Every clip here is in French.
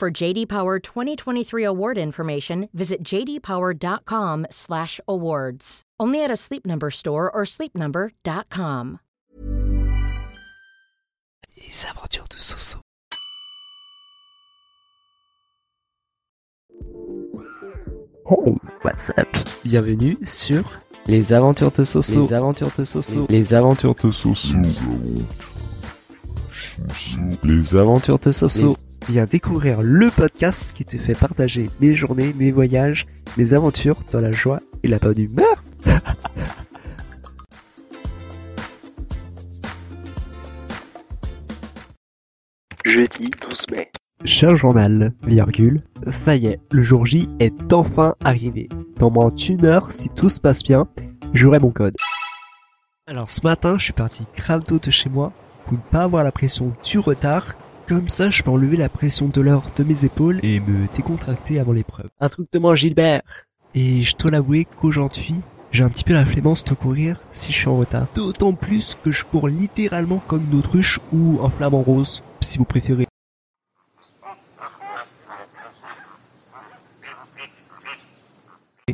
For JD Power 2023 award information, visit jdpower.com/awards. Only at a Sleep Number store or sleepnumber.com. Les aventures de Soso. Hey, what's up? Bienvenue sur Les aventures de Soso. Les aventures de Soso. Les aventures de Soso. Les aventures de Soso. Viens découvrir le podcast qui te fait partager mes journées, mes voyages, mes aventures dans la joie et la bonne humeur. Jeudi 12 mai. Cher journal, virgule, ça y est, le jour J est enfin arrivé. Dans moins d'une heure, si tout se passe bien, j'aurai mon code. Alors ce matin, je suis parti grave tôt de chez moi pour ne pas avoir la pression du retard. Comme ça, je peux enlever la pression de l'heure de mes épaules et me décontracter avant l'épreuve. Un truc de moi, Gilbert Et je dois l'avouer qu'aujourd'hui, j'ai un petit peu la flémence de courir si je suis en retard. D'autant plus que je cours littéralement comme une autruche ou un flamant rose, si vous préférez.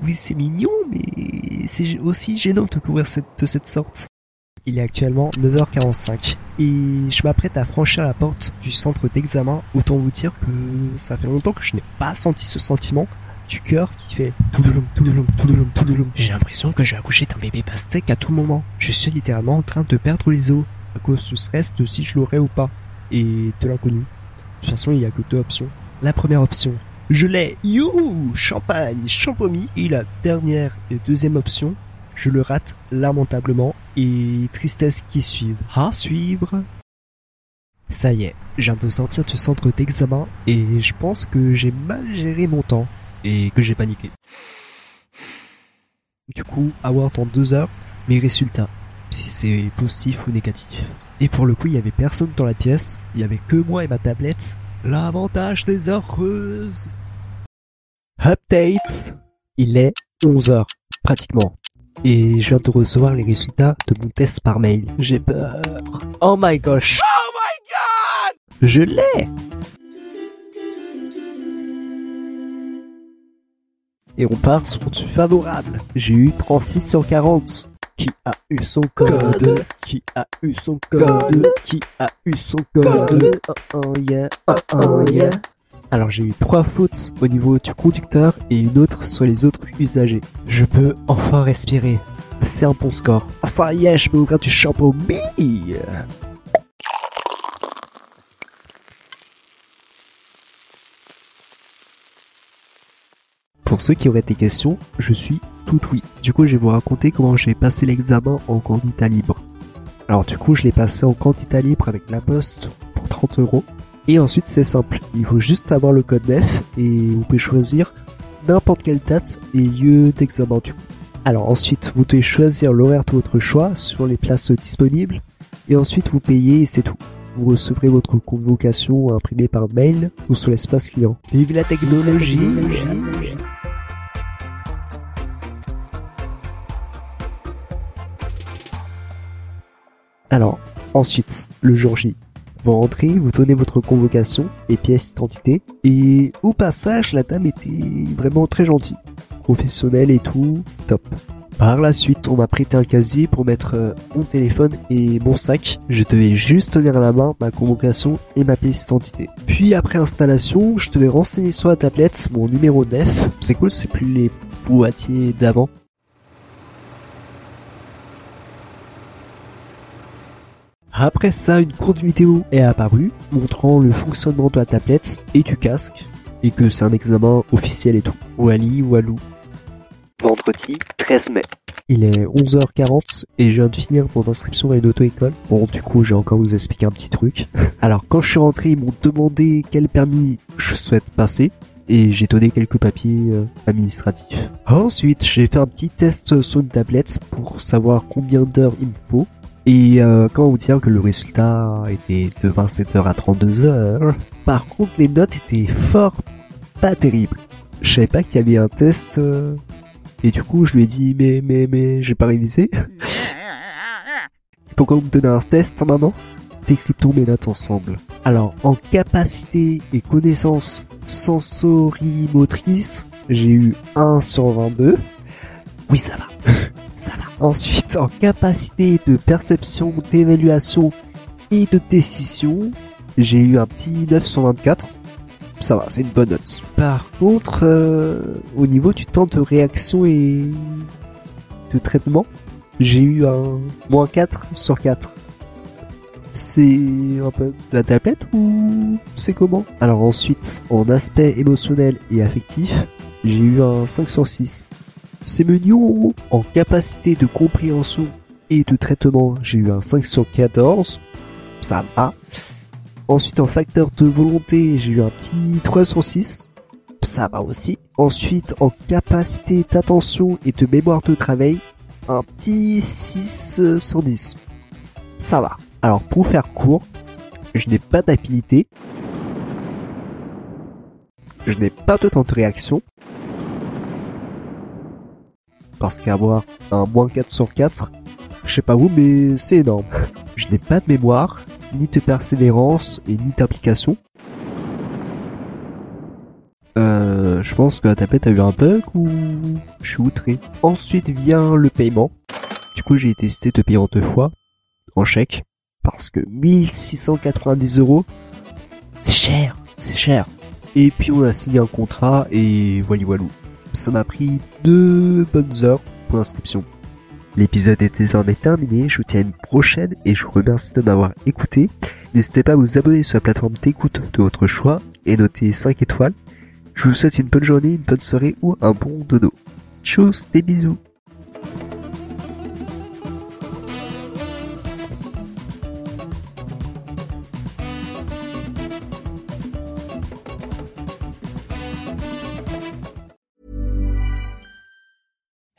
Oui, c'est mignon, mais c'est aussi gênant de courir cette- de cette sorte. Il est actuellement 9h45 et je m'apprête à franchir la porte du centre d'examen. Autant vous dire que ça fait longtemps que je n'ai pas senti ce sentiment du cœur qui fait tout de long, tout de long, tout de long, tout de long. J'ai l'impression que je vais accoucher d'un bébé pastèque à tout moment. Je suis littéralement en train de perdre les os à cause du stress de si je l'aurai ou pas et de l'inconnu. De toute façon, il y a que deux options. La première option, je l'ai, youhou, champagne, champomis. Et la dernière et deuxième option, je le rate lamentablement et tristesse qui suivent. À suivre. Ça y est, je viens de sortir du centre d'examen et je pense que j'ai mal géré mon temps et que j'ai paniqué. Du coup, avoir dans deux heures mes résultats, si c'est positif ou négatif. Et pour le coup, il y avait personne dans la pièce, il y avait que moi et ma tablette. L'avantage des heureuses. Updates. Il est 11 heures, pratiquement. Et je viens de recevoir les résultats de mon test par mail. J'ai peur. Oh my gosh. Oh my god Je l'ai Et on part sur du favorable. J'ai eu 36 sur 40. Qui a eu son code? Qui a eu son code? Qui a eu son code? Oh oh yeah, oh oh yeah. Alors j'ai eu trois fautes au niveau du conducteur et une autre sur les autres usagers. Je peux enfin respirer. C'est un bon score. Ça y est, je peux ouvrir du chapeau. Pour ceux qui auraient des questions, je suis tout oui. Du coup, je vais vous raconter comment j'ai passé l'examen en candidat libre. Alors du coup, je l'ai passé en candidat libre avec la poste pour 30 euros. Et ensuite, c'est simple. Il faut juste avoir le code NEF et vous pouvez choisir n'importe quelle date et lieu d'examen du coup. Alors ensuite, vous devez choisir l'horaire de votre choix sur les places disponibles. Et ensuite, vous payez et c'est tout. Vous recevrez votre convocation imprimée par mail ou sur l'espace client. Vive la technologie Alors, ensuite, le jour J. Vous rentrez, vous donnez votre convocation et pièce d'identité. Et au passage, la dame était vraiment très gentille. Professionnelle et tout, top. Par la suite, on m'a prêté un casier pour mettre euh, mon téléphone et mon sac. Je devais juste tenir à la main ma convocation et ma pièce d'identité. Puis après installation, je devais renseigner sur la tablette mon numéro 9. C'est cool, c'est plus les boîtiers d'avant. Après ça, une courte vidéo est apparue montrant le fonctionnement de la tablette et du casque et que c'est un examen officiel et tout. Wally, Walou. Vendredi 13 mai. Il est 11h40 et je viens de finir mon inscription à une auto-école. Bon, du coup, j'ai encore vous expliquer un petit truc. Alors, quand je suis rentré, ils m'ont demandé quel permis je souhaite passer et j'ai donné quelques papiers euh, administratifs. Ensuite, j'ai fait un petit test sur une tablette pour savoir combien d'heures il me faut. Et euh, comment vous dire que le résultat était de 27h à 32h. Par contre, les notes étaient fort pas terribles. Je savais pas qu'il y avait un test. euh, et du coup, je lui ai dit, mais, mais, mais, j'ai pas révisé. Pourquoi vous me donnez un test maintenant Décryptons mes notes ensemble. Alors, en capacité et connaissances sensorimotrices, j'ai eu 1 sur 22. Oui, ça va. Ensuite, en capacité de perception, d'évaluation et de décision, j'ai eu un petit 9 sur 24. Ça va, c'est une bonne note. Par contre, euh, au niveau du temps de réaction et de traitement, j'ai eu un moins 4 sur 4. C'est un peu la tablette ou c'est comment? Alors ensuite, en aspect émotionnel et affectif, j'ai eu un 5 sur 6. C'est mignon. En capacité de compréhension et de traitement, j'ai eu un 5 sur 14. Ça va. Ensuite, en facteur de volonté, j'ai eu un petit 3 sur 6. Ça va aussi. Ensuite, en capacité d'attention et de mémoire de travail, un petit 6 sur 10. Ça va. Alors, pour faire court, je n'ai pas d'habilité. Je n'ai pas de temps de réaction. Parce qu'avoir un moins 4 sur 4, je sais pas vous, mais c'est énorme. Je n'ai pas de mémoire, ni de persévérance et ni d'application. Euh, je pense que la tablette a eu un bug ou je suis outré. Ensuite vient le paiement. Du coup, j'ai testé de payer en deux fois, en chèque, parce que 1690 euros, c'est cher, c'est cher. Et puis on a signé un contrat et voilà voilou. Ça m'a pris deux bonnes heures pour l'inscription. L'épisode est désormais terminé, je vous tiens à une prochaine et je vous remercie de m'avoir écouté. N'hésitez pas à vous abonner sur la plateforme d'écoute de votre choix et noter 5 étoiles. Je vous souhaite une bonne journée, une bonne soirée ou un bon dodo. Tchuss, des bisous.